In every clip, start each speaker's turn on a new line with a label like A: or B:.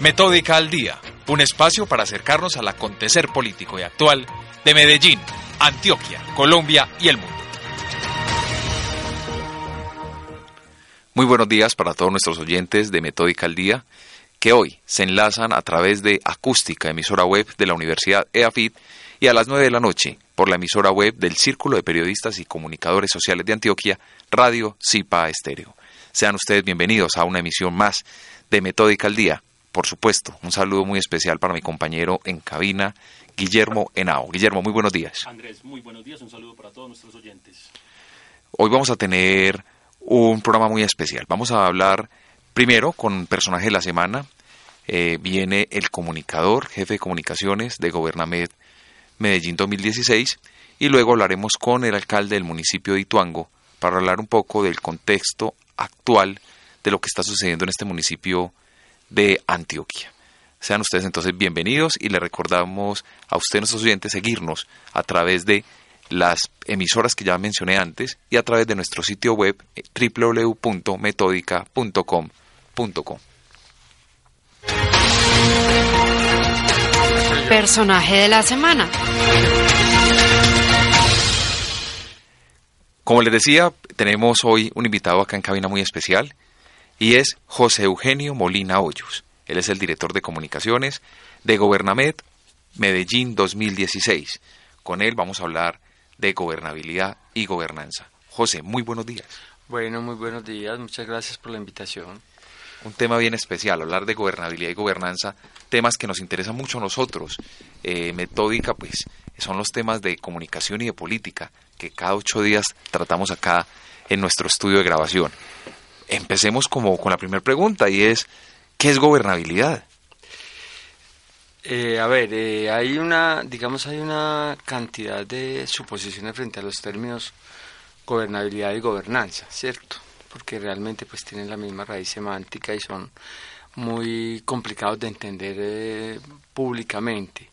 A: Metódica al Día, un espacio para acercarnos al acontecer político y actual de Medellín, Antioquia, Colombia y el mundo. Muy buenos días para todos nuestros oyentes de Metódica al Día, que hoy se enlazan a través de Acústica, emisora web de la Universidad EAFIT, y a las 9 de la noche por la emisora web del Círculo de Periodistas y Comunicadores Sociales de Antioquia, Radio Cipa Estéreo. Sean ustedes bienvenidos a una emisión más de Metódica al Día. Por supuesto, un saludo muy especial para mi compañero en cabina, Guillermo Henao. Guillermo, muy buenos días.
B: Andrés, muy buenos días. Un saludo para todos nuestros oyentes.
A: Hoy vamos a tener un programa muy especial. Vamos a hablar primero con un personaje de la semana. Eh, viene el comunicador, jefe de comunicaciones de Gobernamed Medellín 2016 y luego hablaremos con el alcalde del municipio de Ituango para hablar un poco del contexto actual de lo que está sucediendo en este municipio de Antioquia. Sean ustedes entonces bienvenidos y le recordamos a ustedes, nuestros oyentes, seguirnos a través de las emisoras que ya mencioné antes y a través de nuestro sitio web eh, www.metodica.com.com.
C: Personaje de la semana.
A: Como les decía, tenemos hoy un invitado acá en cabina muy especial y es José Eugenio Molina Hoyos. Él es el director de comunicaciones de Gobernamed Medellín 2016. Con él vamos a hablar de gobernabilidad y gobernanza. José, muy buenos días.
D: Bueno, muy buenos días. Muchas gracias por la invitación
A: un tema bien especial, hablar de gobernabilidad y gobernanza, temas que nos interesan mucho a nosotros. Eh, metódica, pues, son los temas de comunicación y de política que cada ocho días tratamos acá en nuestro estudio de grabación. Empecemos como con la primera pregunta y es, ¿qué es gobernabilidad?
D: Eh, a ver, eh, hay una, digamos, hay una cantidad de suposiciones frente a los términos gobernabilidad y gobernanza, ¿cierto? porque realmente pues tienen la misma raíz semántica y son muy complicados de entender eh, públicamente.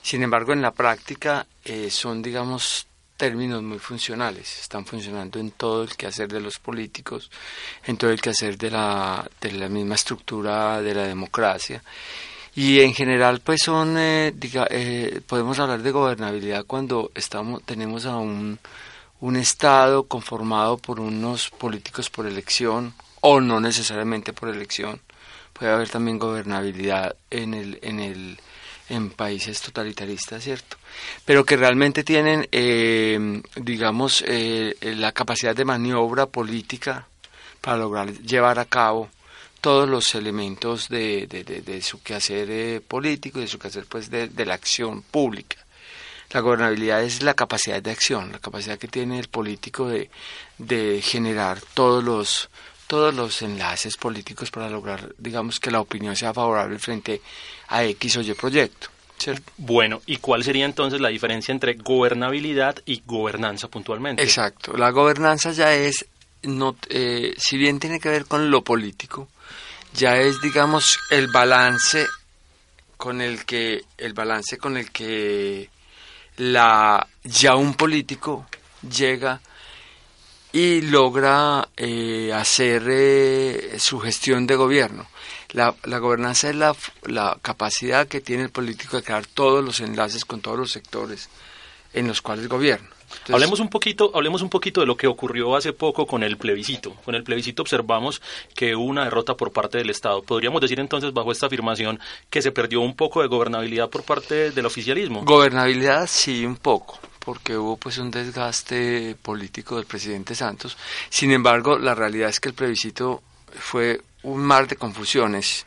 D: Sin embargo, en la práctica son, digamos, términos muy funcionales, están funcionando en todo el quehacer de los políticos, en todo el quehacer de la, de la misma estructura de la democracia. Y en general, pues son, eh, podemos hablar de gobernabilidad cuando estamos, tenemos a un un Estado conformado por unos políticos por elección o no necesariamente por elección. Puede haber también gobernabilidad en el, en el en países totalitaristas, ¿cierto? Pero que realmente tienen, eh, digamos, eh, la capacidad de maniobra política para lograr llevar a cabo todos los elementos de, de, su quehacer eh, político y de su quehacer pues de, la acción pública. La gobernabilidad es la capacidad de acción, la capacidad que tiene el político de generar todos los todos los enlaces políticos para lograr, digamos, que la opinión sea favorable frente a X o Y proyecto.
B: Bueno, ¿y cuál sería entonces la diferencia entre gobernabilidad y gobernanza puntualmente?
D: Exacto, la gobernanza ya es, no, eh, si bien tiene que ver con lo político, ya es, digamos, el balance con el que, el balance con el que la, ya un político llega y logra eh, hacer eh, su gestión de gobierno. La, la gobernanza es la, la, capacidad que tiene el político de crear todos los enlaces con todos los sectores en los cuales gobierna
B: hablemos un poquito, hablemos un poquito de lo que ocurrió hace poco con el plebiscito. Con el plebiscito observamos que hubo una derrota por parte del Estado. Podríamos decir entonces bajo esta afirmación que se perdió un poco de gobernabilidad por parte del oficialismo.
D: Gobernabilidad sí un poco porque hubo pues un desgaste político del presidente Santos. Sin embargo, la realidad es que el plebiscito fue un mar de confusiones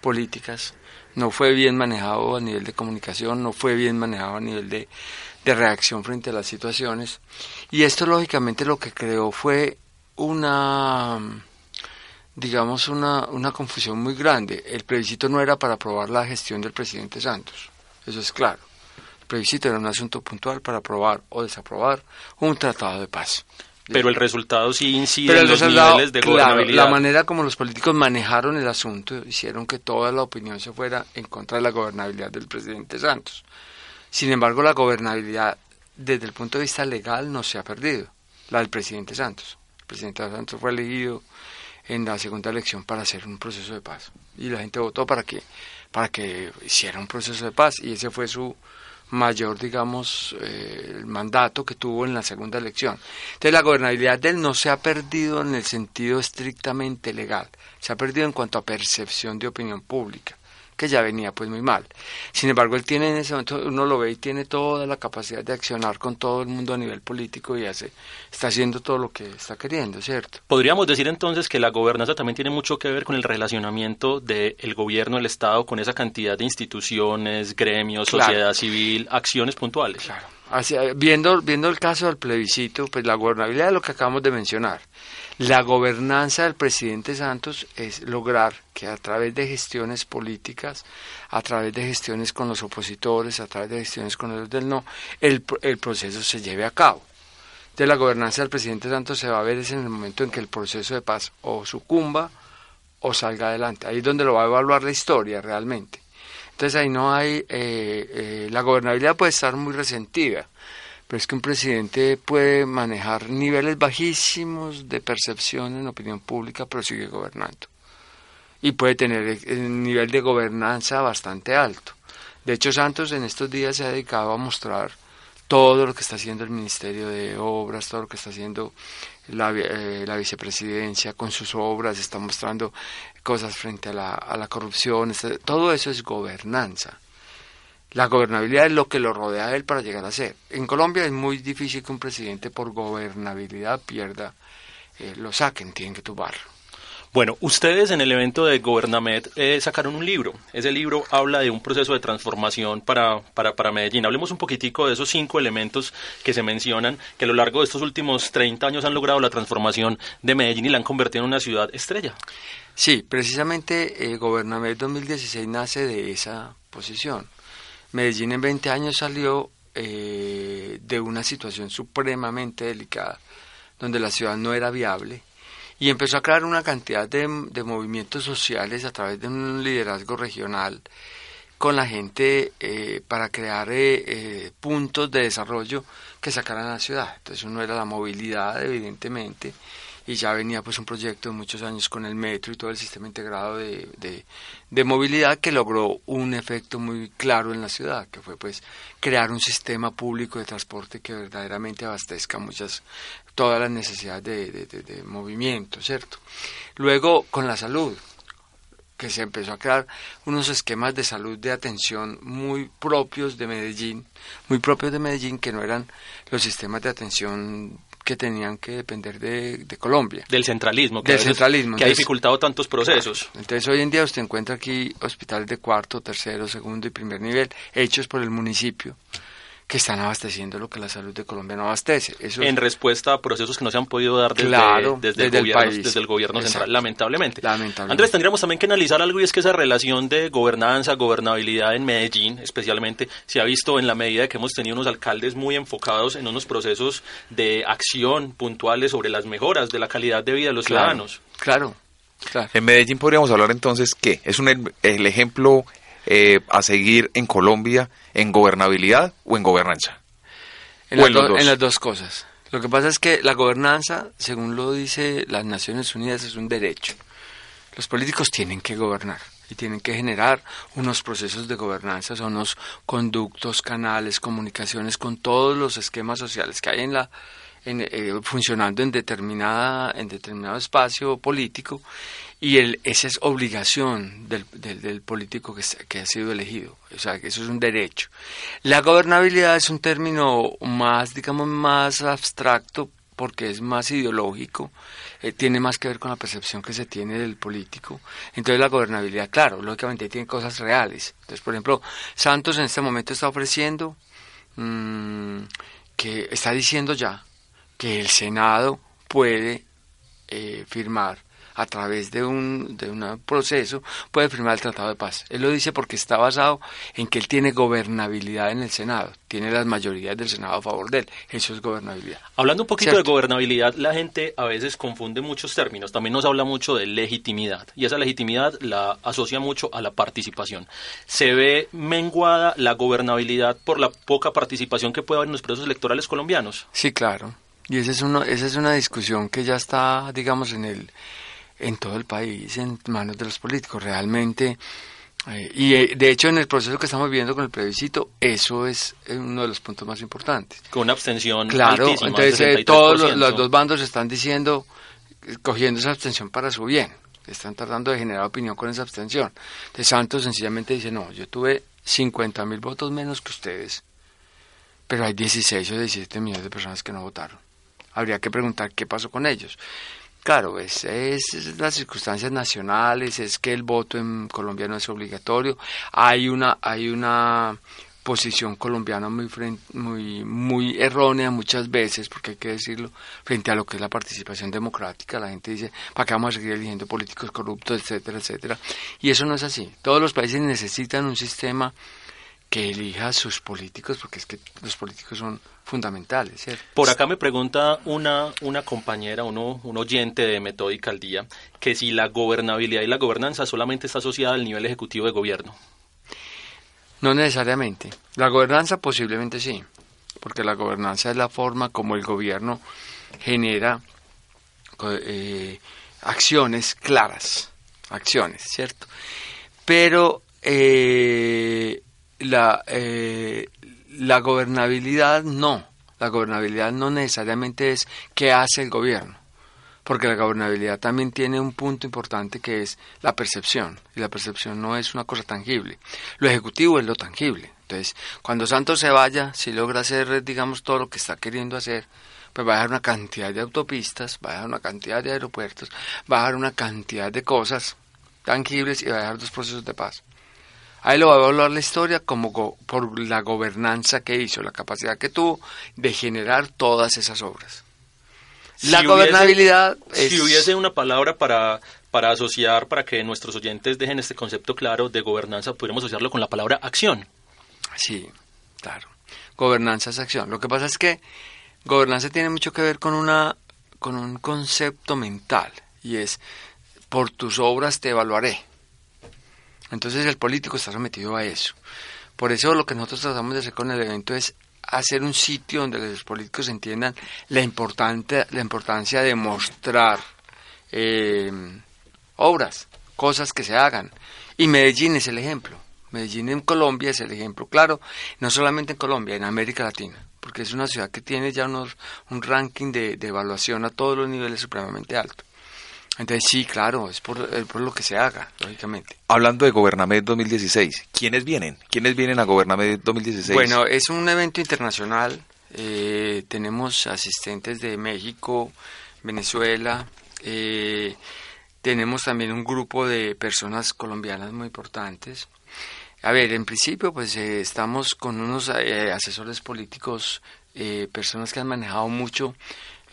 D: políticas, no fue bien manejado a nivel de comunicación, no fue bien manejado a nivel de de reacción frente a las situaciones. Y esto lógicamente lo que creó fue una, digamos, una, una confusión muy grande. El plebiscito no era para aprobar la gestión del presidente Santos, eso es claro. Plebiscito era un asunto puntual para aprobar o desaprobar un tratado de paz.
B: Pero el resultado sí incide en los niveles de gobernabilidad.
D: la manera como los políticos manejaron el asunto hicieron que toda la opinión se fuera en contra de la gobernabilidad del presidente Santos. Sin embargo, la gobernabilidad desde el punto de vista legal no se ha perdido, la del presidente Santos. El presidente Santos fue elegido en la segunda elección para hacer un proceso de paz. Y la gente votó para que, para que hiciera un proceso de paz y ese fue su mayor, digamos, eh, mandato que tuvo en la segunda elección. Entonces la gobernabilidad de él no se ha perdido en el sentido estrictamente legal, se ha perdido en cuanto a percepción de opinión pública que ya venía pues muy mal. Sin embargo, él tiene en ese momento, uno lo ve y tiene toda la capacidad de accionar con todo el mundo a nivel político y hace, está haciendo todo lo que está queriendo, ¿cierto?
B: Podríamos decir entonces que la gobernanza también tiene mucho que ver con el relacionamiento del gobierno, el Estado, con esa cantidad de instituciones, gremios, sociedad civil, acciones puntuales.
D: Claro. viendo, viendo el caso del plebiscito, pues la gobernabilidad es lo que acabamos de mencionar. La gobernanza del presidente Santos es lograr que a través de gestiones políticas, a través de gestiones con los opositores, a través de gestiones con los del no, el, el proceso se lleve a cabo. De la gobernanza del presidente Santos se va a ver es en el momento en que el proceso de paz o sucumba o salga adelante. Ahí es donde lo va a evaluar la historia realmente. Entonces ahí no hay, eh, eh, la gobernabilidad puede estar muy resentida, pero es que un presidente puede manejar niveles bajísimos de percepción en opinión pública, pero sigue gobernando. Y puede tener un nivel de gobernanza bastante alto. De hecho, Santos en estos días se ha dedicado a mostrar todo lo que está haciendo el Ministerio de Obras, todo lo que está haciendo la, eh, la vicepresidencia con sus obras, está mostrando cosas frente a la, a la corrupción, todo eso es gobernanza. La gobernabilidad es lo que lo rodea a él para llegar a ser. En Colombia es muy difícil que un presidente por gobernabilidad pierda, eh, lo saquen, tienen que tumbarlo.
B: Bueno, ustedes en el evento de Gobernamet eh, sacaron un libro. Ese libro habla de un proceso de transformación para, para, para, Medellín. Hablemos un poquitico de esos cinco elementos que se mencionan, que a lo largo de estos últimos 30 años han logrado la transformación de Medellín y la han convertido en una ciudad estrella.
D: Sí, precisamente eh, Gobernamet 2016 nace de esa posición. Medellín en 20 años salió eh, de una situación supremamente delicada, donde la ciudad no era viable, y empezó a crear una cantidad de, movimientos sociales a través de un liderazgo regional con la gente eh, para crear eh, puntos de desarrollo que sacaran a la ciudad. Entonces uno era la movilidad, evidentemente, y ya venía pues un proyecto de muchos años con el metro y todo el sistema integrado de, de, movilidad que logró un efecto muy claro en la ciudad, que fue pues crear un sistema público de transporte que verdaderamente abastezca muchas, todas las necesidades de, de movimiento, ¿cierto? Luego con la salud, que se empezó a crear unos esquemas de salud de atención muy propios de Medellín, muy propios de Medellín, que no eran los sistemas de atención que tenían que depender de, Colombia.
B: Del centralismo.
D: Que Del centralismo.
B: Que ha dificultado tantos procesos.
D: Entonces hoy en día usted encuentra aquí hospitales de cuarto, tercero, segundo y primer nivel hechos por el municipio que están abasteciendo lo que la salud de Colombia no abastece.
B: Eso en respuesta a procesos que no se han podido dar desde, desde, el, gobierno, desde el gobierno central, lamentablemente.
D: lamentablemente.
B: Andrés, tendríamos también que analizar algo y es que esa relación de gobernanza, gobernabilidad en Medellín, especialmente, se ha visto en la medida de que hemos tenido unos alcaldes muy enfocados en unos procesos de acción puntuales sobre las mejoras de la calidad de vida de los ciudadanos.
D: Claro. Claro.
A: En Medellín podríamos hablar entonces que es un, el ejemplo eh, a seguir en Colombia en gobernabilidad o en gobernanza?
D: En, las dos cosas. Lo que pasa es que la gobernanza, según lo dice las Naciones Unidas, es un derecho. Los políticos tienen que gobernar y tienen que generar unos procesos de gobernanza, son unos conductos, canales, comunicaciones con todos los esquemas sociales que hay en la en, eh, funcionando en determinada en determinado espacio político y el, esa es obligación del, del, político que, que, ha sido elegido, o sea, que eso es un derecho. La gobernabilidad es un término más, digamos, más abstracto porque es más ideológico, eh, tiene más que ver con la percepción que se tiene del político. Entonces la gobernabilidad, claro, lógicamente tiene cosas reales. Entonces, por ejemplo, Santos en este momento está ofreciendo mmm, que está diciendo ya que el Senado puede eh, firmar a través de un, de un proceso, puede firmar el Tratado de Paz. Él lo dice porque está basado en que él tiene gobernabilidad en el Senado, tiene las mayorías del Senado a favor de él. Eso es gobernabilidad.
B: Hablando un poquito de gobernabilidad, la gente a veces confunde muchos términos. También nos habla mucho de legitimidad y esa legitimidad la asocia mucho a la participación. ¿Se ve menguada la gobernabilidad por la poca participación que puede haber en los procesos electorales colombianos?
D: Sí, claro. Y esa es, uno, esa es una discusión que ya está, digamos, en el en todo el país, en manos de los políticos. Realmente, eh, y eh, de hecho en el proceso que estamos viviendo con el plebiscito, eso es uno de los puntos más importantes.
B: Con una abstención
D: Claro,
B: altísima,
D: entonces eh,
B: 63%.
D: todos los, los dos bandos están diciendo, eh, cogiendo esa abstención para su bien. Están tratando de generar opinión con esa abstención. De Santos sencillamente dice, no, yo tuve 50 mil votos menos que ustedes, pero hay 16 o 17 millones de personas que no votaron. Habría que preguntar qué pasó con ellos. Claro, es, es, las circunstancias nacionales, es que el voto en Colombia no es obligatorio. Hay una, hay una posición colombiana muy, muy, muy errónea muchas veces, porque hay que decirlo, frente a lo que es la participación democrática. La gente dice, ¿para qué vamos a seguir eligiendo políticos corruptos, etcétera, etcétera? Y eso no es así. Todos los países necesitan un sistema que elija a sus políticos, porque es que los políticos son fundamentales, ¿cierto?
B: Por acá me pregunta una, una compañera, uno, un oyente de Metódica al Día, que si la gobernabilidad y la gobernanza solamente está asociada al nivel ejecutivo de gobierno.
D: No necesariamente. La gobernanza posiblemente sí, porque la gobernanza es la forma como el gobierno genera eh, acciones claras, acciones, ¿cierto? Pero eh, la, eh, la gobernabilidad no, la gobernabilidad no necesariamente es qué hace el gobierno porque la gobernabilidad también tiene un punto importante que es la percepción, y la percepción no es una cosa tangible. Lo ejecutivo es lo tangible. Entonces, cuando Santos se vaya, si logra hacer, digamos, todo lo que está queriendo hacer, pues va a dejar una cantidad de autopistas, va a dejar una cantidad de aeropuertos, va a dejar una cantidad de cosas tangibles y va a dejar dos procesos de paz. Ahí lo va a evaluar la historia como go- por la gobernanza que hizo, la capacidad que tuvo de generar todas esas obras. La gobernabilidad
B: hubiese,
D: es...
B: Si hubiese una palabra para, para asociar, para que nuestros oyentes dejen este concepto claro de gobernanza, podríamos asociarlo con la palabra acción.
D: Sí, claro. Gobernanza es acción. Lo que pasa es que gobernanza tiene mucho que ver con una con un concepto mental y es por tus obras te evaluaré. Entonces el político está sometido a eso. Por eso lo que nosotros tratamos de hacer con el evento es hacer un sitio donde los políticos entiendan la importante la importancia de mostrar eh, obras, cosas que se hagan. Y Medellín es el ejemplo. Medellín en Colombia es el ejemplo, claro, no solamente en Colombia, en América Latina, porque es una ciudad que tiene ya unos, un ranking de, de evaluación a todos los niveles supremamente alto. Entonces sí, claro, es por, es por lo que se haga, lógicamente.
A: Hablando de Gobernamed 2016, ¿quiénes vienen? ¿Quiénes vienen a Gobernamed 2016?
D: Bueno, es un evento internacional. eh, tenemos asistentes de México, Venezuela. eh, tenemos también un grupo de personas colombianas muy importantes. A ver, en principio, pues eh, estamos con unos eh, asesores políticos, eh, personas que han manejado mucho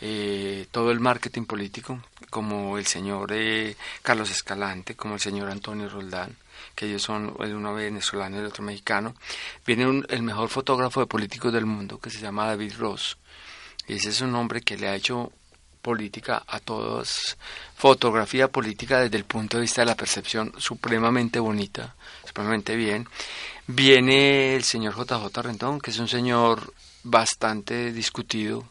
D: eh, todo el marketing político, como el señor eh, Carlos Escalante, como el señor Antonio Roldán, que ellos son el uno venezolano y el otro mexicano. Viene un- el mejor fotógrafo de políticos del mundo, que se llama David Ross. Y ese es un hombre que le ha hecho política a todos, fotografía política desde el punto de vista de la percepción supremamente bonita, supremamente bien. Viene el señor JJ Rendón, que es un señor bastante discutido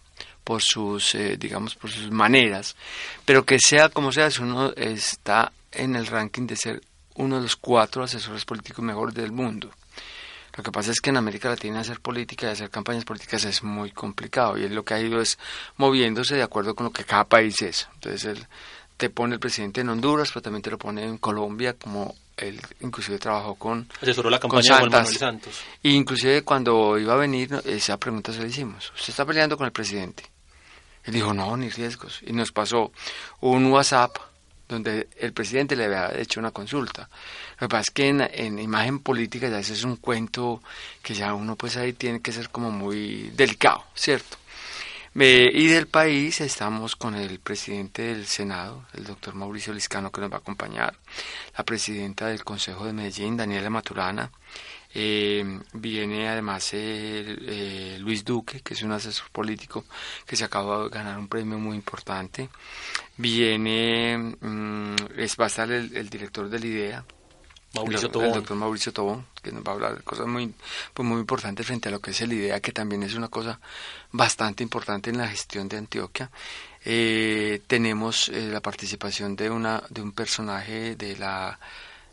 D: por sus, eh, digamos, por sus maneras, pero que sea como sea, es uno está en el ranking de ser uno de los cuatro asesores políticos mejores del mundo. Lo que pasa es que en América Latina hacer política y hacer campañas políticas es muy complicado y él lo que ha ido es moviéndose de acuerdo con lo que cada país es. Entonces él te pone el presidente en Honduras, pero también te lo pone en Colombia, como él inclusive trabajó con...
B: Asesoró la
D: con
B: campaña de Juan
D: Santas.
B: Manuel Santos.
D: Y inclusive cuando iba a venir, esa pregunta se le hicimos. ¿Usted está peleando con el presidente? Él dijo, no, ni riesgos. Y nos pasó un WhatsApp donde el presidente le había hecho una consulta. Lo que pasa es que en, en imagen política ya ese es un cuento que ya uno pues ahí tiene que ser como muy delicado, ¿cierto? Eh, y del país estamos con el presidente del Senado, el doctor Mauricio Liscano, que nos va a acompañar, la presidenta del Consejo de Medellín, Daniela Maturana, eh, viene además el, eh, Luis Duque, que es un asesor político que se acaba de ganar un premio muy importante. Viene, mm, es, va a estar el, el director de la IDEA,
B: Mauricio
D: el,
B: Tobón.
D: el doctor Mauricio Tobón, que nos va a hablar de cosas muy, pues muy importantes frente a lo que es el IDEA, que también es una cosa bastante importante en la gestión de Antioquia. Eh, tenemos eh, la participación de, una, de un personaje de, la,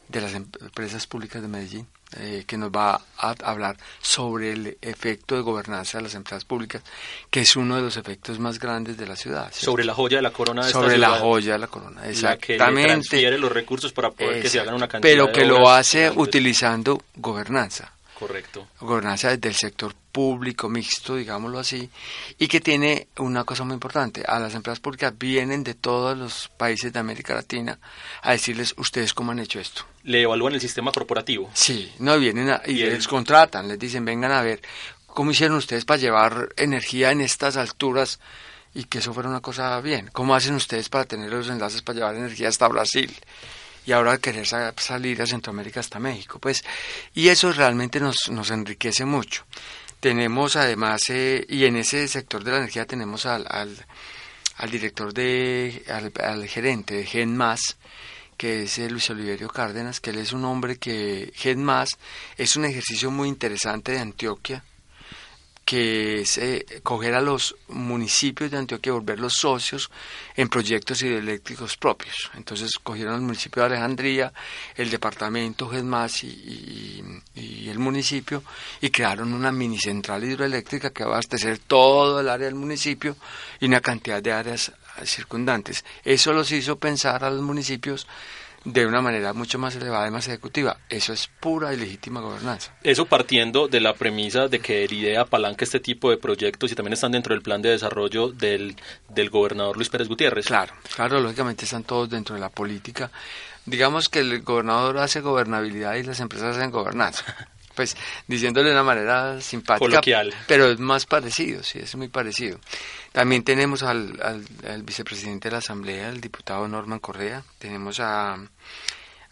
D: de las empresas públicas de Medellín, eh, que nos va a hablar sobre el efecto de gobernanza de las empresas públicas, que es uno de los efectos más grandes de la ciudad. ¿cierto?
B: Sobre la joya de la corona de
D: sobre
B: esta
D: la
B: ciudad,
D: joya de la corona,
B: La que le
D: exactamente.
B: los recursos para poder que se hagan una cantidad
D: Pero
B: de
D: que lo hace utilizando gobernanza
B: Correcto.
D: gobernanza desde el sector público mixto, digámoslo así, y que tiene una cosa muy importante. A las empresas públicas vienen de todos los países de América Latina a decirles, ustedes cómo han hecho esto.
B: Le evalúan el sistema corporativo.
D: Sí, no vienen a- y
B: Y el-
D: les contratan, les dicen, vengan a ver cómo hicieron ustedes para llevar energía en estas alturas y que eso fuera una cosa bien. ¿Cómo hacen ustedes para tener los enlaces para llevar energía hasta Brasil? Y ahora querer sa- salir a Centroamérica hasta México. Pues, y eso realmente nos, nos enriquece mucho. Tenemos además, eh, y en ese sector de la energía tenemos al, al, al director de, al, al gerente de GenMás, que es eh, Luis Oliverio Cárdenas, que él es un hombre que GenMás es un ejercicio muy interesante de Antioquia, que es eh, coger a los municipios de Antioquia y volverlos socios en proyectos hidroeléctricos propios. Entonces cogieron el municipio de Alejandría, el departamento GESMAS y, y- y el municipio y crearon una mini central hidroeléctrica que va a abastecer todo el área del municipio y una cantidad de áreas circundantes. Eso los hizo pensar a los municipios de una manera mucho más elevada y más ejecutiva. Eso es pura y legítima gobernanza.
B: Eso partiendo de la premisa de que el IDEA apalanca este tipo de proyectos y también están dentro del plan de desarrollo del, del gobernador Luis Pérez Gutiérrez.
D: Claro, claro, lógicamente están todos dentro de la política. Digamos que el gobernador hace gobernabilidad y las empresas hacen gobernanza. Pues diciéndole de una manera simpática,
B: Coloquial.
D: pero es más parecido, sí, es muy parecido. También tenemos al, al, al vicepresidente de la Asamblea, el diputado Norman Correa, tenemos a,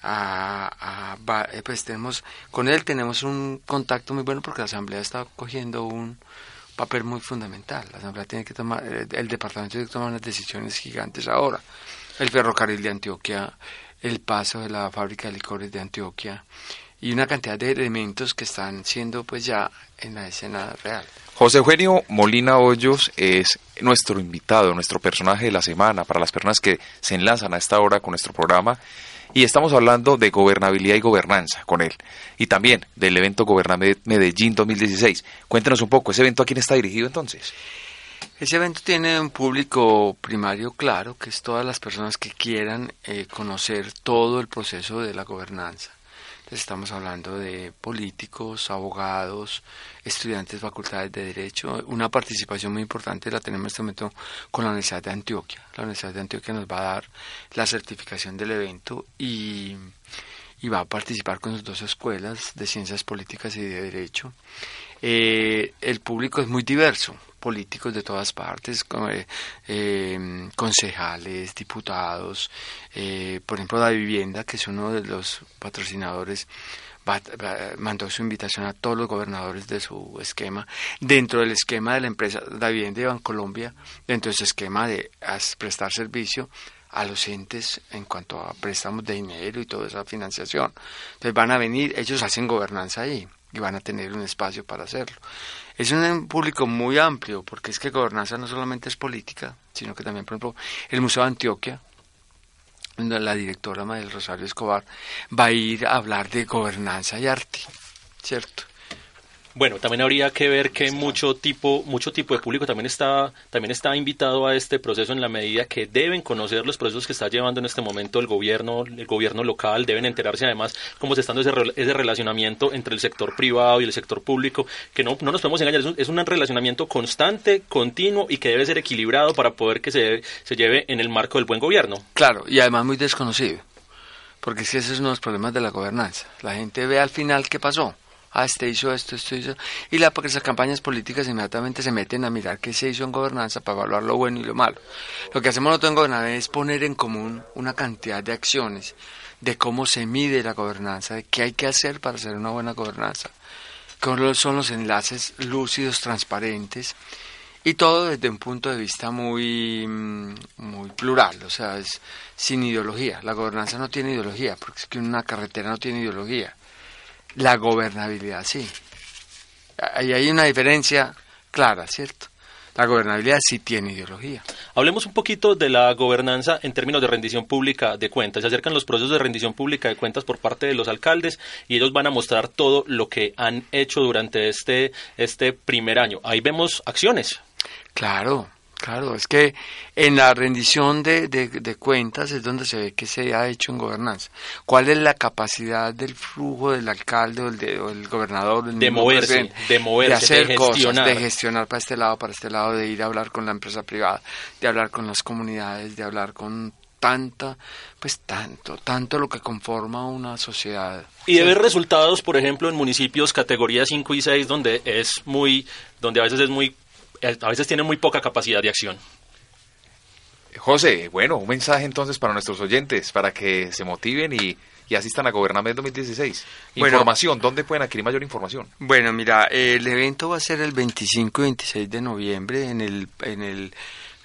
D: a, a- eh, pues tenemos con él tenemos un contacto muy bueno porque la Asamblea está cogiendo un papel muy fundamental. La Asamblea tiene que tomar, eh, el departamento tiene que tomar unas decisiones gigantes ahora. El ferrocarril de Antioquia, el paso de la fábrica de licores de Antioquia y una cantidad de elementos que están siendo pues ya en la escena real.
A: José Eugenio Molina Hoyos es nuestro invitado, nuestro personaje de la semana para las personas que se enlazan a esta hora con nuestro programa y estamos hablando de gobernabilidad y gobernanza con él y también del evento Gobernamed Medellín 2016. Cuéntenos un poco, ¿ese evento a quién está dirigido entonces?
D: Ese evento tiene un público primario claro, que es todas las personas que quieran eh, conocer todo el proceso de la gobernanza. Estamos hablando de políticos, abogados, estudiantes de facultades de Derecho. Una participación muy importante la tenemos en este momento con la Universidad de Antioquia. La Universidad de Antioquia nos va a dar la certificación del evento y, y va a participar con sus dos escuelas de Ciencias Políticas y de Derecho. Eh, el público es muy diverso, políticos de todas partes, eh, eh, concejales, diputados, eh, por ejemplo, la vivienda, que es uno de los patrocinadores, va- mandó su invitación a todos los gobernadores de su esquema, dentro del esquema de la empresa La Vivienda de Bancolombia, dentro de su esquema de prestar servicio a los entes en cuanto a préstamos de dinero y toda esa financiación. Entonces van a venir, ellos hacen gobernanza ahí y van a tener un espacio para hacerlo. Es un público muy amplio, porque es que gobernanza no solamente es política, sino que también, por ejemplo, el Museo de Antioquia, la directora María Rosario Escobar, va a ir a hablar de gobernanza y arte, ¿cierto?
B: Bueno, también habría que ver que mucho tipo, mucho tipo de público también está, también está invitado a este proceso en la medida que deben conocer los procesos que está llevando en este momento el gobierno, el gobierno local, deben enterarse además cómo se está dando ese, ese relacionamiento entre el sector privado y el sector público, que no, no nos podemos engañar, es un, es un relacionamiento constante, continuo y que debe ser equilibrado para poder que se, se lleve en el marco del buen gobierno.
D: Claro, y además muy desconocido, porque que ese es uno de los problemas de la gobernanza. La gente ve al final qué pasó. Ah, este hizo esto, esto hizo. Y la, porque esas campañas políticas inmediatamente se meten a mirar qué se hizo en gobernanza para evaluar lo bueno y lo malo. Lo que hacemos nosotros en gobernanza es poner en común una cantidad de acciones de cómo se mide la gobernanza, de qué hay que hacer para hacer una buena gobernanza, cuáles son los enlaces lúcidos, transparentes, Y todo desde un punto de vista muy, mm, muy plural, o sea, es sin ideología. La gobernanza no tiene ideología, porque es que una carretera no tiene ideología. La gobernabilidad sí. Ahí hay una diferencia clara, ¿cierto? La gobernabilidad sí tiene ideología.
B: Hablemos un poquito de la gobernanza en términos de rendición pública de cuentas. Se acercan los procesos de rendición pública de cuentas por parte de los alcaldes y ellos van a mostrar todo lo que han hecho durante este, este primer año. Ahí vemos acciones.
D: Claro, Claro, es que en la rendición de, de, cuentas es donde se ve que se ha hecho en gobernanza. ¿Cuál es la capacidad del flujo del alcalde o del, gobernador?
B: de moverse, de moverse,
D: de hacer cosas, de gestionar para este lado, para este lado, de ir a hablar con la empresa privada, de hablar con las comunidades, de hablar con tanta, pues tanto, tanto lo que conforma una sociedad.
B: Y de ver resultados, por ejemplo, en municipios categoría 5 y 6, donde es muy, donde a veces es muy a veces tienen muy poca capacidad de acción.
A: José, bueno, un mensaje entonces para nuestros oyentes, para que se motiven y, asistan a Gobername 2016. Información, ¿dónde pueden adquirir mayor información?
D: Bueno, mira, el evento va a ser el 25 y 26 de noviembre en el, en el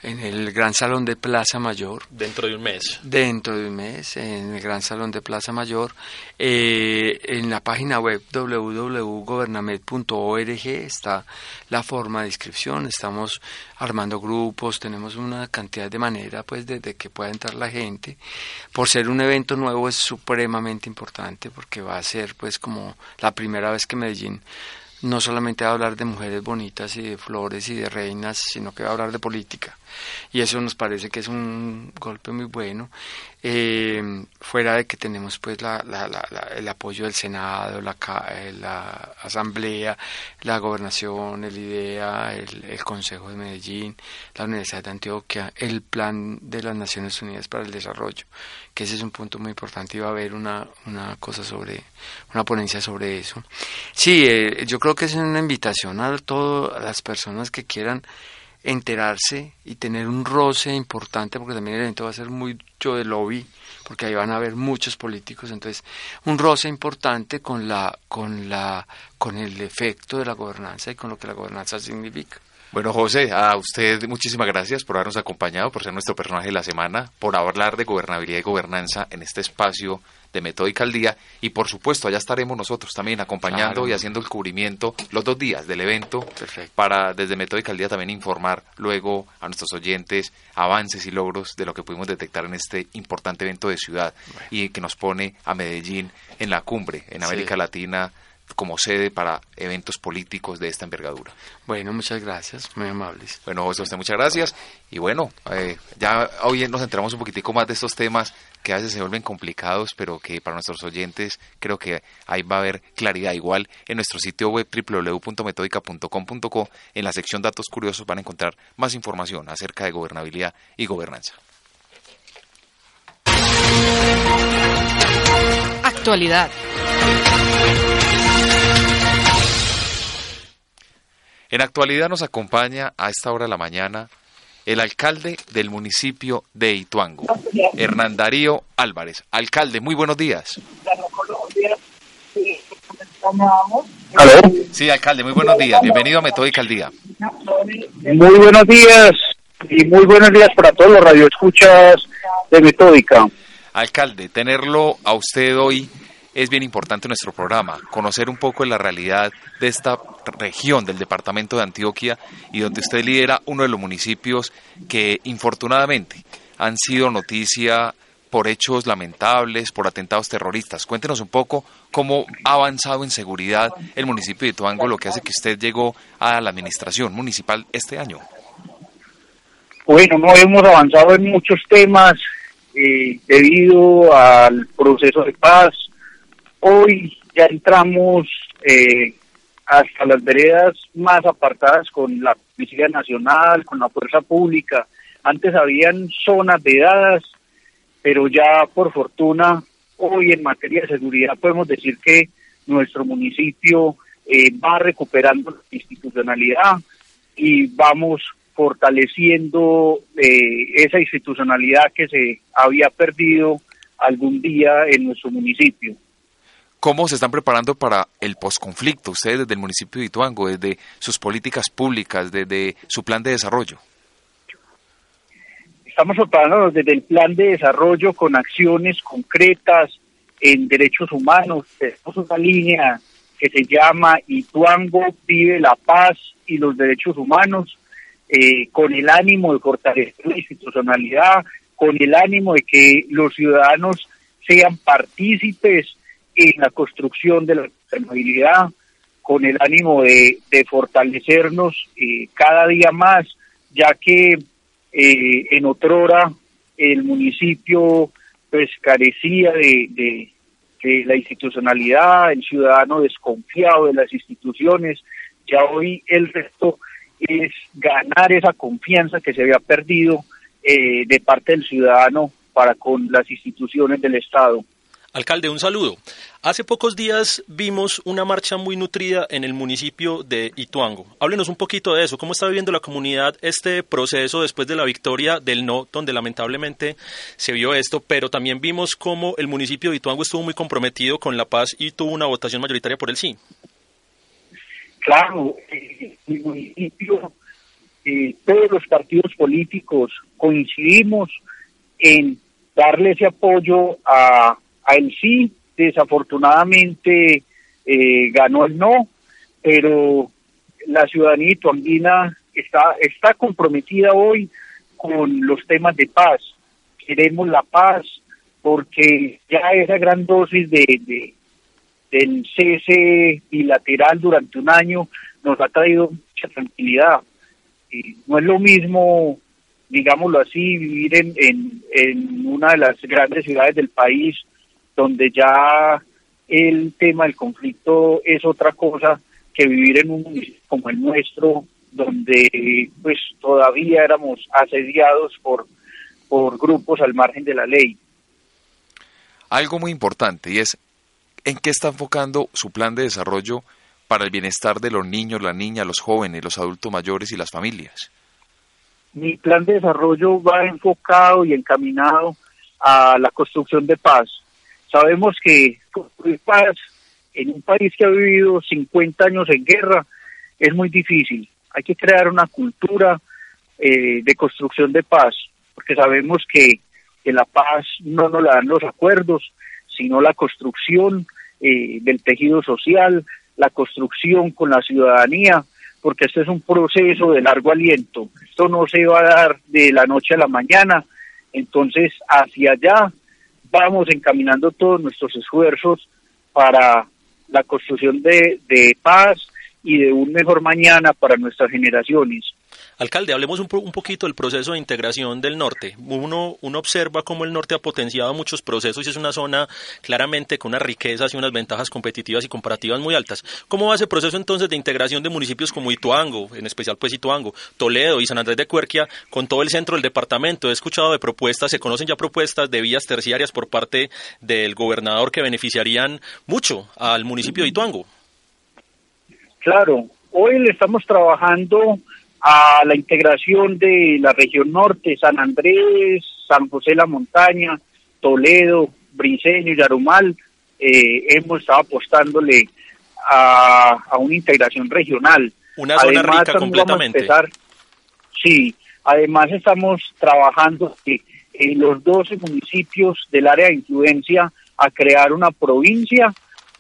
D: en el Gran Salón de Plaza Mayor.
B: Dentro de un mes.
D: Dentro de un mes, en el Gran Salón de Plaza Mayor. Eh, en la página web www.gobernamed.org está la forma de inscripción. Estamos armando grupos, tenemos una cantidad de manera pues de, de, que pueda entrar la gente. Por ser un evento nuevo es supremamente importante porque va a ser pues como la primera vez que Medellín no solamente va a hablar de mujeres bonitas y de flores y de reinas, sino que va a hablar de política. Y eso nos parece que es un golpe muy bueno, eh, fuera de que tenemos pues la, el apoyo del Senado, la, eh, la Asamblea, la Gobernación, el IDEA, el, el, Consejo de Medellín, la Universidad de Antioquia, el Plan de las Naciones Unidas para el Desarrollo, que ese es un punto muy importante y va a haber una, una cosa sobre, una ponencia sobre eso. Sí, eh, yo creo que es una invitación a todas las personas que quieran enterarse y tener un roce importante, porque también el evento va a ser mucho de lobby, porque ahí van a haber muchos políticos, entonces un roce importante con la, con la, con el efecto de la gobernanza y con lo que la gobernanza significa.
A: Bueno, José, a usted muchísimas gracias por habernos acompañado, por ser nuestro personaje de la semana, por hablar de gobernabilidad y gobernanza en este espacio de Metódica al Día y por supuesto allá estaremos nosotros también acompañando y haciendo el cubrimiento los dos días del evento para desde Metódica al Día también informar luego a nuestros oyentes avances y logros de lo que pudimos detectar en este importante evento de ciudad y que nos pone a Medellín en la cumbre en América Latina como sede para eventos políticos de esta envergadura.
D: Bueno, muchas gracias, muy amables.
A: Bueno, José, usted muchas gracias. Y bueno, eh, ya hoy nos enteramos un poquitico más de estos temas que a veces se vuelven complicados, pero que para nuestros oyentes creo que ahí va a haber claridad. Igual en nuestro sitio web www.metodica.com.co, en la sección Datos Curiosos van a encontrar más información acerca de gobernabilidad y gobernanza.
C: Actualidad.
A: En actualidad nos acompaña a esta hora de la mañana el alcalde del municipio de Ituango, Hernán Darío Álvarez. Alcalde, muy buenos días. Sí, alcalde, muy buenos días. Bienvenido a Metódica al Día.
E: Muy buenos días y muy buenos días para todos los radioescuchas de Metódica.
A: Alcalde, tenerlo a usted hoy es bien importante nuestro programa, conocer un poco de la realidad de esta región del departamento de Antioquia y donde usted lidera uno de los municipios que infortunadamente han sido noticia por hechos lamentables, por atentados terroristas. Cuéntenos un poco cómo ha avanzado en seguridad el municipio de Tuango, lo que hace que usted llegó a la administración municipal este año.
E: Bueno, no hemos avanzado en muchos temas eh, debido al proceso de paz, Hoy ya entramos eh, hasta las veredas más apartadas con la Policía Nacional, con la Fuerza Pública. Antes habían zonas vedadas, pero ya por fortuna hoy en materia de seguridad podemos decir que nuestro municipio eh, va recuperando la institucionalidad y vamos fortaleciendo eh, esa institucionalidad que se había perdido algún día en nuestro municipio.
A: ¿Cómo se están preparando para el posconflicto ustedes desde el municipio de Ituango, desde sus políticas públicas, desde su plan de desarrollo?
E: Estamos preparándonos desde el plan de desarrollo con acciones concretas en derechos humanos. Tenemos una línea que se llama Ituango vive la paz y los derechos humanos, eh, con el ánimo de fortalecer la institucionalidad, con el ánimo de que los ciudadanos sean partícipes en la construcción de la sostenibilidad, con el ánimo de, fortalecernos eh, cada día más, ya que eh, en otrora el municipio pues carecía de, de, la institucionalidad, el ciudadano desconfiado de las instituciones, ya hoy el resto es ganar esa confianza que se había perdido eh, de parte del ciudadano para con las instituciones del Estado.
B: Alcalde, un saludo. Hace pocos días vimos una marcha muy nutrida en el municipio de Ituango. Háblenos un poquito de eso. ¿Cómo está viviendo la comunidad este proceso después de la victoria del no, donde lamentablemente se vio esto? Pero también vimos cómo el municipio de Ituango estuvo muy comprometido con la paz y tuvo una votación mayoritaria por el sí.
E: Claro, eh, el municipio, eh, todos los partidos políticos coincidimos en darle ese apoyo a a él sí, desafortunadamente eh, ganó el no, pero la ciudadanía ituanguina está, está comprometida hoy con los temas de paz. Queremos la paz porque ya esa gran dosis de, del cese bilateral durante un año nos ha traído mucha tranquilidad. no es lo mismo, digámoslo así, vivir en, en, en una de las grandes ciudades del país donde ya el tema del conflicto es otra cosa que vivir en un municipio como el nuestro, donde pues todavía éramos asediados por, por grupos al margen de la ley.
A: Algo muy importante y es en qué está enfocando su plan de desarrollo para el bienestar de los niños, las niñas, los jóvenes, los adultos mayores y las familias.
E: Mi plan de desarrollo va enfocado y encaminado a la construcción de paz, Sabemos que construir paz en un país que ha vivido 50 años en guerra es muy difícil. Hay que crear una cultura eh, de construcción de paz, porque sabemos que, la paz no nos la dan los acuerdos, sino la construcción eh, del tejido social, la construcción con la ciudadanía, porque este es un proceso de largo aliento. Esto no se va a dar de la noche a la mañana. Entonces, hacia allá vamos encaminando todos nuestros esfuerzos para la construcción de, de paz y de un mejor mañana para nuestras generaciones.
B: Alcalde, hablemos un, poquito del proceso de integración del norte. Uno, uno observa cómo el norte ha potenciado muchos procesos y es una zona claramente con unas riquezas y unas ventajas competitivas y comparativas muy altas. ¿Cómo va ese proceso entonces de integración de municipios como Ituango, en especial pues Ituango, Toledo y San Andrés de Cuerquia, con todo el centro del departamento? He escuchado de propuestas, se conocen ya propuestas de vías terciarias por parte del gobernador que beneficiarían mucho al municipio de Ituango.
E: Claro, hoy le estamos trabajando a la integración de la región norte, San Andrés, San José la Montaña, Toledo, Briceño, Yarumal, eh, hemos estado apostándole a, una integración regional.
B: Una zona además, rica completamente.
E: sí, además estamos trabajando en los 12 municipios del área de influencia a crear una provincia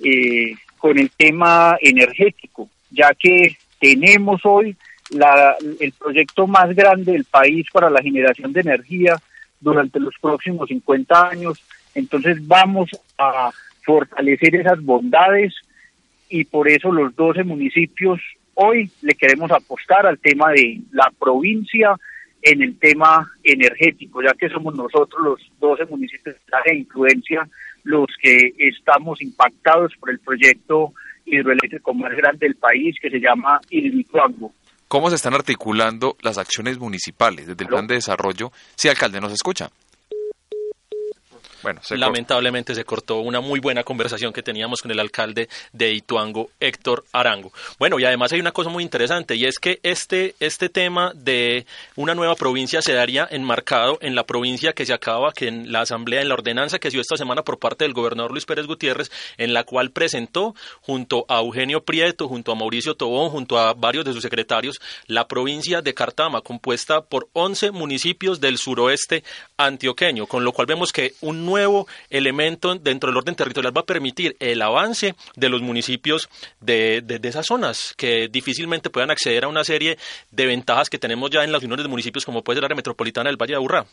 E: eh, con el tema energético, ya que tenemos hoy la, el proyecto más grande del país para la generación de energía durante los próximos 50 años. Entonces vamos a fortalecer esas bondades y por eso los 12 municipios hoy le queremos apostar al tema de la provincia en el tema energético, ya que somos nosotros los 12 municipios de influencia los que estamos impactados por el proyecto hidroeléctrico más grande del país que se llama Ilvituango.
A: ¿Cómo se están articulando las acciones municipales desde el plan de desarrollo? Si alcalde nos escucha.
B: Lamentablemente se cortó una muy buena conversación que teníamos con el alcalde de Ituango, Héctor Arango. Bueno, y además hay una cosa muy interesante y es que este, este tema de una nueva provincia se daría enmarcado en la provincia que se acaba, que en la asamblea, en la ordenanza que se dio esta semana por parte del gobernador Luis Pérez Gutiérrez, en la cual presentó junto a Eugenio Prieto, junto a Mauricio Tobón, junto a varios de sus secretarios, la provincia de Cartama, compuesta por 11 municipios del suroeste antioqueño, con lo cual vemos que un nuevo elemento dentro del orden territorial va a permitir el avance de los municipios de, de, esas zonas, que difícilmente puedan acceder a una serie de ventajas que tenemos ya en las uniones de municipios, como puede ser la área metropolitana del Valle de Aburrá.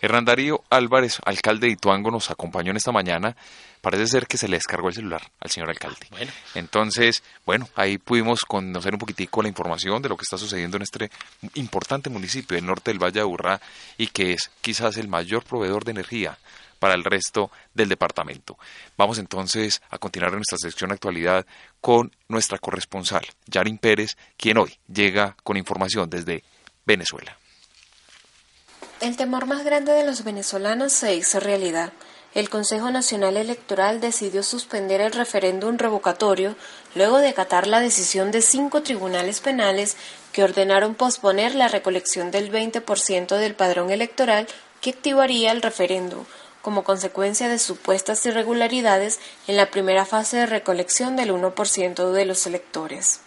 A: Hernán Darío Álvarez, alcalde de Ituango, nos acompañó en esta mañana. Parece ser que se le descargó el celular al señor alcalde. Entonces, bueno, ahí pudimos conocer un poquitico la información de lo que está sucediendo en este importante municipio del norte del Valle de Aburrá y que es quizás el mayor proveedor de energía para el resto del departamento. Vamos entonces a continuar en nuestra sección actualidad con nuestra corresponsal, Yarin Pérez, quien hoy llega con información desde Venezuela.
F: El temor más grande de los venezolanos se hizo realidad. El Consejo Nacional Electoral decidió suspender el referéndum revocatorio luego de acatar la decisión de cinco tribunales penales que ordenaron posponer la recolección del 20% del padrón electoral que activaría el referéndum, como consecuencia de supuestas irregularidades en la primera fase de recolección del 1% de los electores.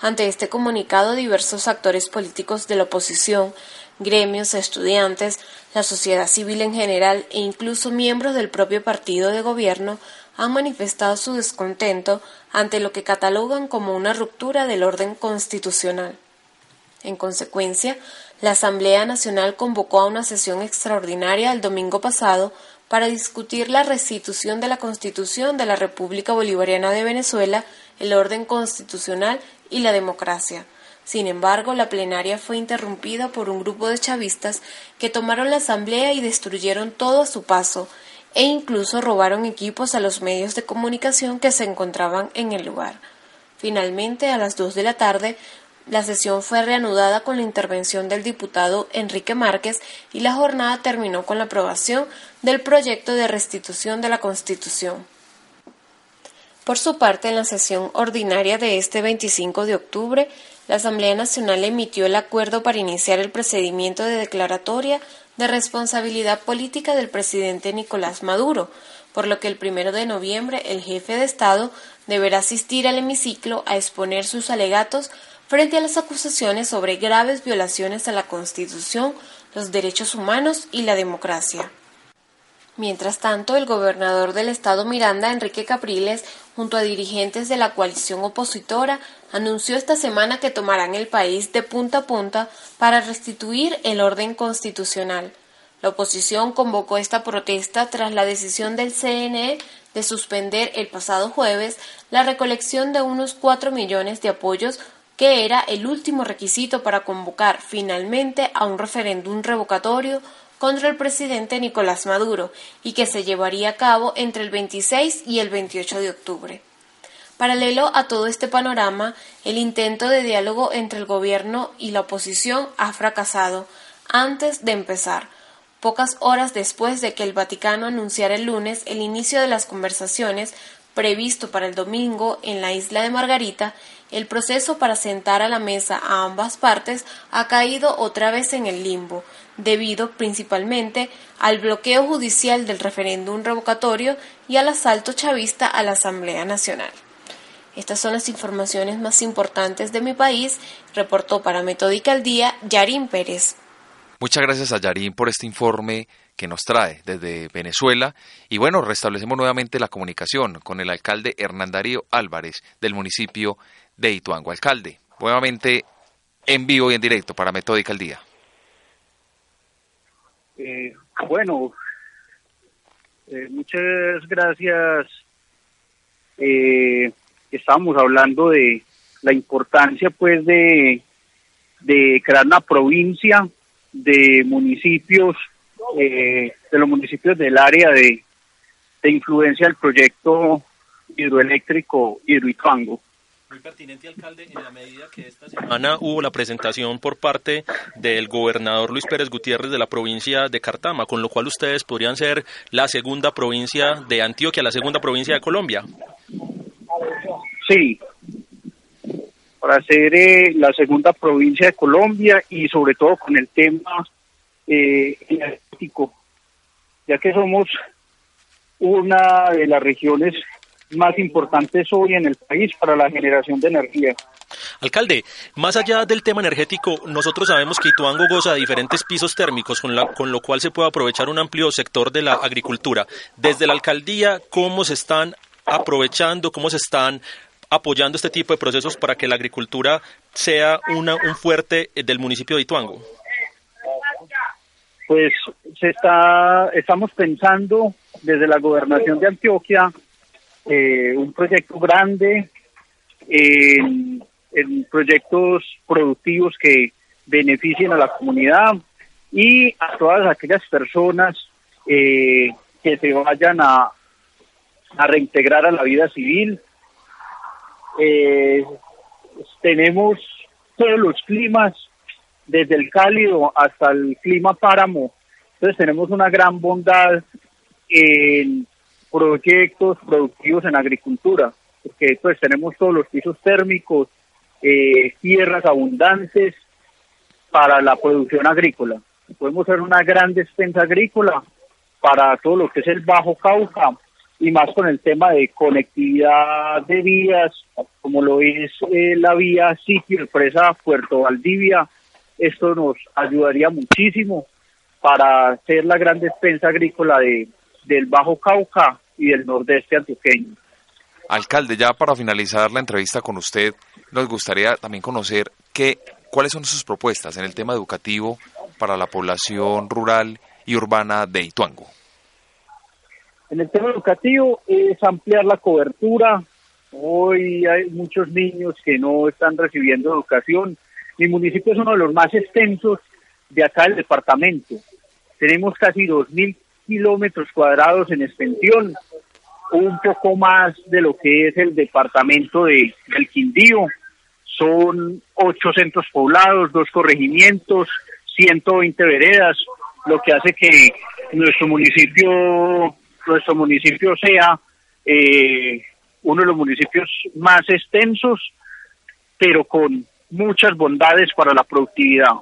F: Ante este comunicado, diversos actores políticos de la oposición gremios, estudiantes, la sociedad civil en general e incluso miembros del propio partido de gobierno han manifestado su descontento ante lo que catalogan como una ruptura del orden constitucional. En consecuencia, la Asamblea Nacional convocó a una sesión extraordinaria el domingo pasado para discutir la restitución de la Constitución de la República Bolivariana de Venezuela, el orden constitucional y la democracia, sin embargo, la plenaria fue interrumpida por un grupo de chavistas que tomaron la asamblea y destruyeron todo a su paso, e incluso robaron equipos a los medios de comunicación que se encontraban en el lugar. Finalmente, a las dos de la tarde, la sesión fue reanudada con la intervención del diputado Enrique Márquez y la jornada terminó con la aprobación del proyecto de restitución de la Constitución. Por su parte, en la sesión ordinaria de este 25 de octubre, la Asamblea Nacional emitió el acuerdo para iniciar el procedimiento de declaratoria de responsabilidad política del presidente Nicolás Maduro, por lo que el primero de noviembre el jefe de Estado deberá asistir al hemiciclo a exponer sus alegatos frente a las acusaciones sobre graves violaciones a la Constitución, los derechos humanos y la democracia. Mientras tanto, el gobernador del estado Miranda, Enrique Capriles, junto a dirigentes de la coalición opositora, anunció esta semana que tomarán el país de punta a punta para restituir el orden constitucional. La oposición convocó esta protesta tras la decisión del CNE de suspender el pasado jueves la recolección de unos cuatro millones de apoyos que era el último requisito para convocar finalmente a un referéndum revocatorio contra el presidente Nicolás Maduro y que se llevaría a cabo entre el 26 y el 28 de octubre. Paralelo a todo este panorama, el intento de diálogo entre el gobierno y la oposición ha fracasado antes de empezar, pocas horas después de que el Vaticano anunciara el lunes el inicio de las conversaciones previsto para el domingo en la isla de Margarita, el proceso para sentar a la mesa a ambas partes ha caído otra vez en el limbo, debido principalmente al bloqueo judicial del referéndum revocatorio y al asalto chavista a la Asamblea Nacional. Estas son las informaciones más importantes de mi país, reportó para Metódica al Día Yarín Pérez.
A: Muchas gracias a Yarín por este informe que nos trae desde Venezuela. Y bueno, restablecemos nuevamente la comunicación con el alcalde Hernán Darío Álvarez del municipio de Ituango. Alcalde, nuevamente en vivo y en directo para Metódica al Día.
E: Eh, bueno, eh, muchas gracias. Eh, estamos hablando de la importancia pues de, crear una provincia de municipios, de los municipios del área de, de influencia del proyecto hidroeléctrico Hidroituango.
B: Muy pertinente, alcalde, en la medida que esta semana hubo la presentación por parte del gobernador Luis Pérez Gutiérrez de la provincia de Cartama, con lo cual ustedes podrían ser la segunda provincia de Antioquia, la segunda provincia de Colombia.
E: Sí, para ser eh, la segunda provincia de Colombia y sobre todo con el tema eh, energético, ya que somos una de las regiones más importantes hoy en el país para la generación de energía.
B: Alcalde, más allá del tema energético, nosotros sabemos que Ituango goza de diferentes pisos térmicos, con, la, con lo cual se puede aprovechar un amplio sector de la agricultura. Desde la alcaldía, ¿cómo se están aprovechando, cómo se están apoyando este tipo de procesos para que la agricultura sea una, un fuerte del municipio de Ituango?
E: Pues se está, estamos pensando desde la gobernación de Antioquia eh, un proyecto grande en, proyectos productivos que beneficien a la comunidad y a todas aquellas personas eh, que se vayan a, a reintegrar a la vida civil. Eh, tenemos todos los climas, desde el cálido hasta el clima páramo. Entonces tenemos una gran bondad en proyectos productivos en agricultura, porque pues tenemos todos los pisos térmicos, eh, tierras abundantes para la producción agrícola. Podemos ser una gran despensa agrícola para todo lo que es el Bajo Cauca y más con el tema de conectividad de vías, como lo es eh, la vía sitio Presa Puerto Valdivia. Esto nos ayudaría muchísimo para ser la gran despensa agrícola de, del Bajo Cauca y del nordeste antioqueño.
A: Alcalde, ya para finalizar la entrevista con usted, nos gustaría también conocer qué, cuáles son sus propuestas en el tema educativo para la población rural y urbana de Ituango.
E: En el tema educativo es ampliar la cobertura. Hoy hay muchos niños que no están recibiendo educación. Mi municipio es uno de los más extensos de acá del departamento. Tenemos casi 2.000 kilómetros cuadrados en extensión, un poco más de lo que es el departamento de, del Quindío. Son ocho centros poblados, dos corregimientos, 120 veredas, lo que hace que nuestro municipio, nuestro municipio sea eh, uno de los municipios más extensos, pero con muchas bondades para la productividad.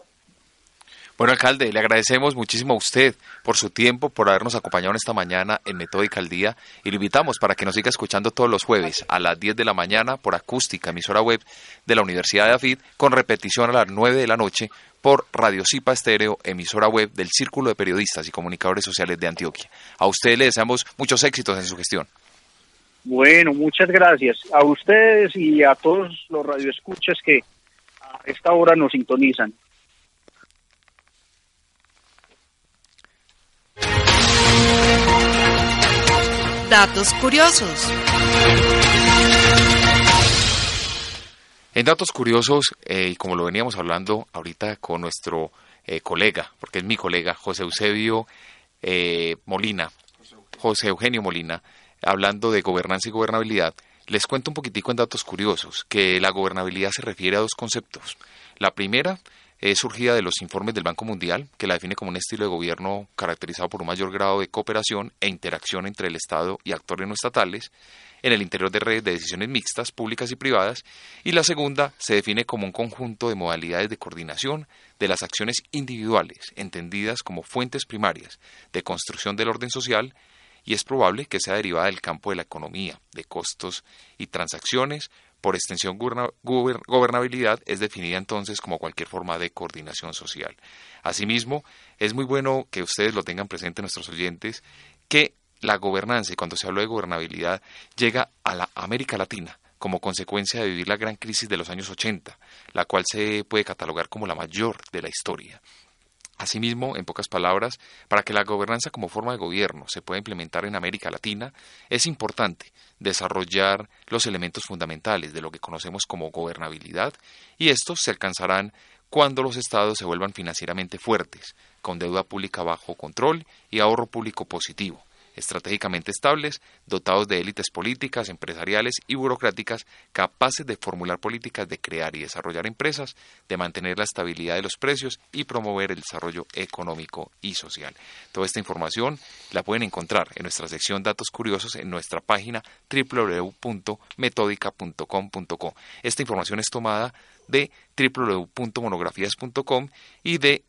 A: Bueno, alcalde, le agradecemos muchísimo a usted por su tiempo, por habernos acompañado esta mañana en Metódica al Día y lo invitamos para que nos siga escuchando todos los jueves a las 10 de la mañana por acústica, emisora web de la Universidad de AFID, con repetición a las 9 de la noche por Radio Cipa Estéreo, emisora web del Círculo de Periodistas y Comunicadores Sociales de Antioquia. A usted le deseamos muchos éxitos en su gestión.
E: Bueno, muchas gracias a ustedes y a todos los radioescuchas que a esta hora nos sintonizan.
C: Datos curiosos.
A: En datos curiosos, eh, y como lo veníamos hablando ahorita con nuestro eh, colega, porque es mi colega, José Eusebio eh, Molina, José Eugenio Molina, hablando de gobernanza y gobernabilidad, les cuento un poquitico en datos curiosos, que la gobernabilidad se refiere a dos conceptos. La primera es surgida de los informes del Banco Mundial, que la define como un estilo de gobierno caracterizado por un mayor grado de cooperación e interacción entre el Estado y actores no estatales en el interior de redes de decisiones mixtas, públicas y privadas, y la segunda se define como un conjunto de modalidades de coordinación de las acciones individuales, entendidas como fuentes primarias de construcción del orden social, y es probable que sea derivada del campo de la economía, de costos y transacciones, por extensión, gobernabilidad es definida entonces como cualquier forma de coordinación social. Asimismo, es muy bueno que ustedes lo tengan presente, nuestros oyentes, que la gobernanza, cuando se habla de gobernabilidad, llega a la América Latina como consecuencia de vivir la gran crisis de los años 80, la cual se puede catalogar como la mayor de la historia. Asimismo, en pocas palabras, para que la gobernanza como forma de gobierno se pueda implementar en América Latina, es importante desarrollar los elementos fundamentales de lo que conocemos como gobernabilidad, y estos se alcanzarán cuando los estados se vuelvan financieramente fuertes, con deuda pública bajo control y ahorro público positivo, estratégicamente estables, dotados de élites políticas, empresariales y burocráticas capaces de formular políticas de crear y desarrollar empresas, de mantener la estabilidad de los precios y promover el desarrollo económico y social. Toda esta información la pueden encontrar en nuestra sección Datos Curiosos en nuestra página www.metódica.com.co. Esta información es tomada de www.monografías.com y de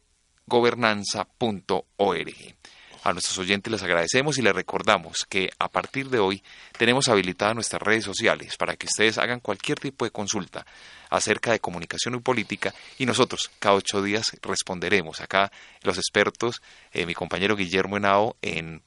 A: gobernanza.org. A nuestros oyentes les agradecemos y les recordamos que a partir de hoy tenemos habilitadas nuestras redes sociales para que ustedes hagan cualquier tipo de consulta acerca de comunicación y política y nosotros cada ocho días responderemos. Acá los expertos, eh, mi compañero Guillermo Henao en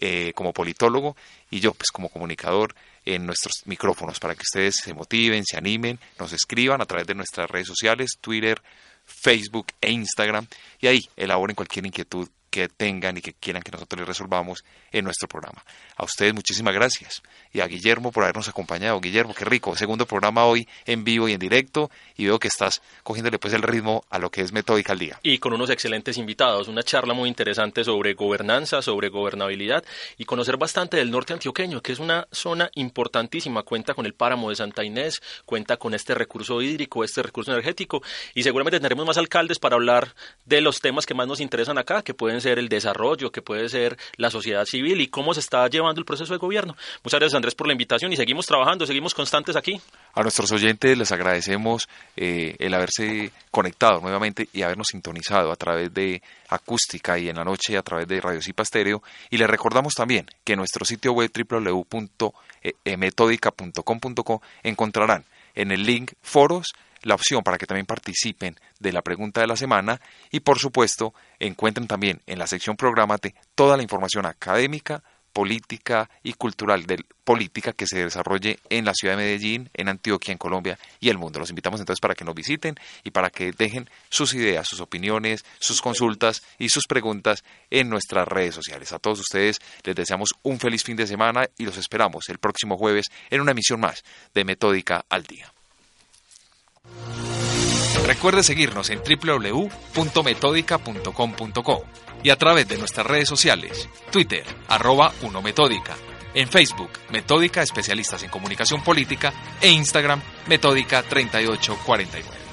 A: eh, como politólogo y yo pues como comunicador en nuestros micrófonos para que ustedes se motiven, se animen, nos escriban a través de nuestras redes sociales, Twitter, Facebook e Instagram y ahí elaboren cualquier inquietud que tengan y que quieran que nosotros les resolvamos en nuestro programa. A ustedes muchísimas gracias y a Guillermo por habernos acompañado. Guillermo, qué rico, segundo programa hoy en vivo y en directo y veo que estás cogiéndole pues el ritmo a lo que es Metódica al Día.
B: Y con unos excelentes invitados, una charla muy interesante sobre gobernanza, sobre gobernabilidad y conocer bastante del norte antioqueño, que es una zona importantísima, cuenta con el páramo de Santa Inés, cuenta con este recurso hídrico, este recurso energético y seguramente tendremos más alcaldes para hablar de los temas que más nos interesan acá, que pueden ser el desarrollo, que puede ser la sociedad civil y cómo se está llevando el proceso de gobierno. Muchas gracias Andrés por la invitación y seguimos trabajando, seguimos constantes aquí.
A: A nuestros oyentes les agradecemos eh, el haberse conectado nuevamente y habernos sintonizado a través de acústica y en la noche a través de Radio Cipa Estéreo y les recordamos también que nuestro sitio web www.metodica.com.co encontrarán en el link foros la opción para que también participen de la pregunta de la semana y por supuesto encuentren también en la sección Programate toda la información académica, política y cultural de política que se desarrolle en la ciudad de Medellín, en Antioquia, en Colombia y el mundo. Los invitamos entonces para que nos visiten y para que dejen sus ideas, sus opiniones, sus consultas y sus preguntas en nuestras redes sociales. A todos ustedes les deseamos un feliz fin de semana y los esperamos el próximo jueves en una emisión más de Metódica al Día. Recuerde seguirnos en www.metodica.com.co y a través de nuestras redes sociales, Twitter, arroba 1Metódica, en Facebook, Metódica Especialistas en Comunicación Política e Instagram, Metódica 3849.